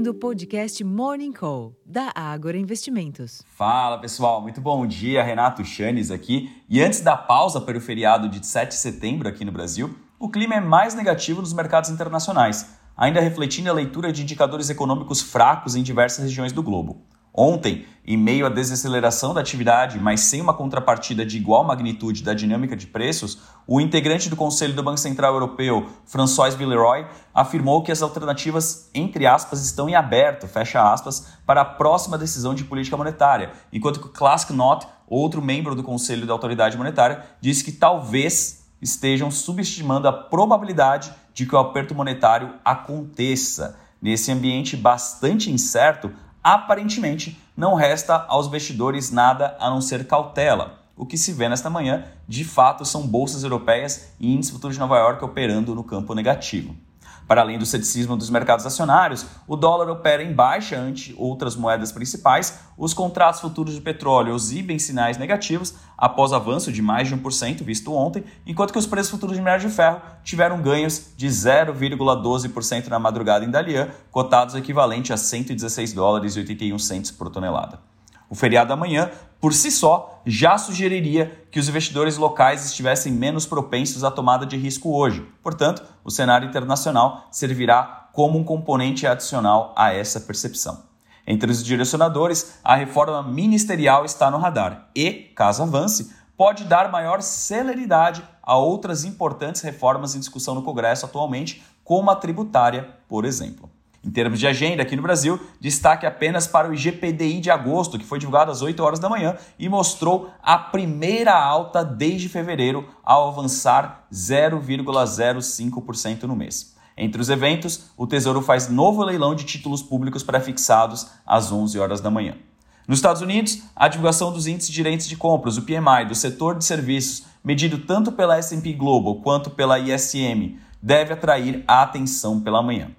ouvindo o podcast Morning Call, da Ágora Investimentos. Fala pessoal, muito bom dia. Renato Chanes aqui. E antes da pausa para o feriado de 7 de setembro aqui no Brasil, o clima é mais negativo nos mercados internacionais, ainda refletindo a leitura de indicadores econômicos fracos em diversas regiões do globo. Ontem, em meio à desaceleração da atividade, mas sem uma contrapartida de igual magnitude da dinâmica de preços, o integrante do Conselho do Banco Central Europeu, François Villeroy, afirmou que as alternativas, entre aspas, estão em aberto, fecha aspas, para a próxima decisão de política monetária, enquanto que o Knot, outro membro do Conselho da Autoridade Monetária, disse que talvez estejam subestimando a probabilidade de que o aperto monetário aconteça. Nesse ambiente bastante incerto, aparentemente não resta aos investidores nada a não ser cautela. O que se vê nesta manhã, de fato, são bolsas europeias e índice futuro de Nova York operando no campo negativo. Para além do ceticismo dos mercados acionários, o dólar opera em baixa ante outras moedas principais, os contratos futuros de petróleo exibem sinais negativos após avanço de mais de 1% visto ontem, enquanto que os preços futuros de minério de ferro tiveram ganhos de 0,12% na madrugada em Dalian, cotados equivalente a 116 dólares e 81 centos por tonelada. O feriado amanhã, por si só, já sugeriria que os investidores locais estivessem menos propensos à tomada de risco hoje. Portanto, o cenário internacional servirá como um componente adicional a essa percepção. Entre os direcionadores, a reforma ministerial está no radar e, caso avance, pode dar maior celeridade a outras importantes reformas em discussão no Congresso atualmente, como a tributária, por exemplo. Em termos de agenda, aqui no Brasil, destaque apenas para o IGPDI de agosto, que foi divulgado às 8 horas da manhã e mostrou a primeira alta desde fevereiro, ao avançar 0,05% no mês. Entre os eventos, o Tesouro faz novo leilão de títulos públicos pré-fixados às 11 horas da manhã. Nos Estados Unidos, a divulgação dos índices de gerentes de compras, o PMI, do setor de serviços, medido tanto pela S&P Global quanto pela ISM, deve atrair a atenção pela manhã.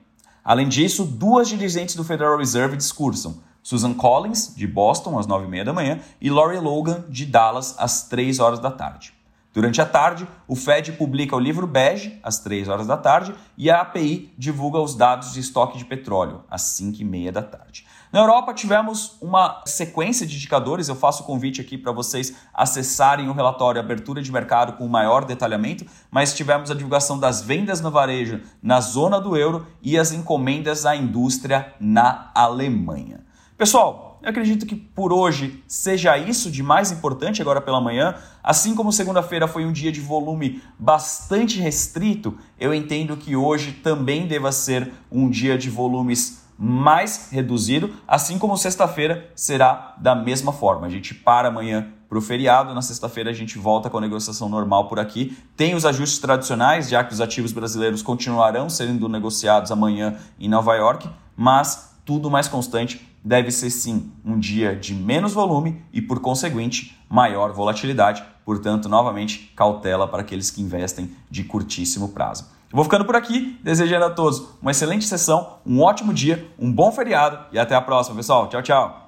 Além disso, duas dirigentes do Federal Reserve discursam. Susan Collins, de Boston, às 9h30 da manhã, e Lori Logan, de Dallas, às 3 horas da tarde. Durante a tarde, o Fed publica o livro bege, às 3 horas da tarde, e a API divulga os dados de estoque de petróleo, às 5 e meia da tarde. Na Europa, tivemos uma sequência de indicadores. Eu faço o convite aqui para vocês acessarem o relatório Abertura de Mercado com maior detalhamento, mas tivemos a divulgação das vendas no varejo na zona do euro e as encomendas à indústria na Alemanha. Pessoal, eu acredito que por hoje seja isso de mais importante agora pela manhã. Assim como segunda-feira foi um dia de volume bastante restrito, eu entendo que hoje também deva ser um dia de volumes mais reduzido, assim como sexta-feira será da mesma forma. A gente para amanhã para o feriado, na sexta-feira a gente volta com a negociação normal por aqui. Tem os ajustes tradicionais, já que os ativos brasileiros continuarão sendo negociados amanhã em Nova York, mas tudo mais constante deve ser sim um dia de menos volume e, por conseguinte, maior volatilidade. Portanto, novamente, cautela para aqueles que investem de curtíssimo prazo. Eu vou ficando por aqui, desejando a todos uma excelente sessão, um ótimo dia, um bom feriado e até a próxima, pessoal. Tchau, tchau.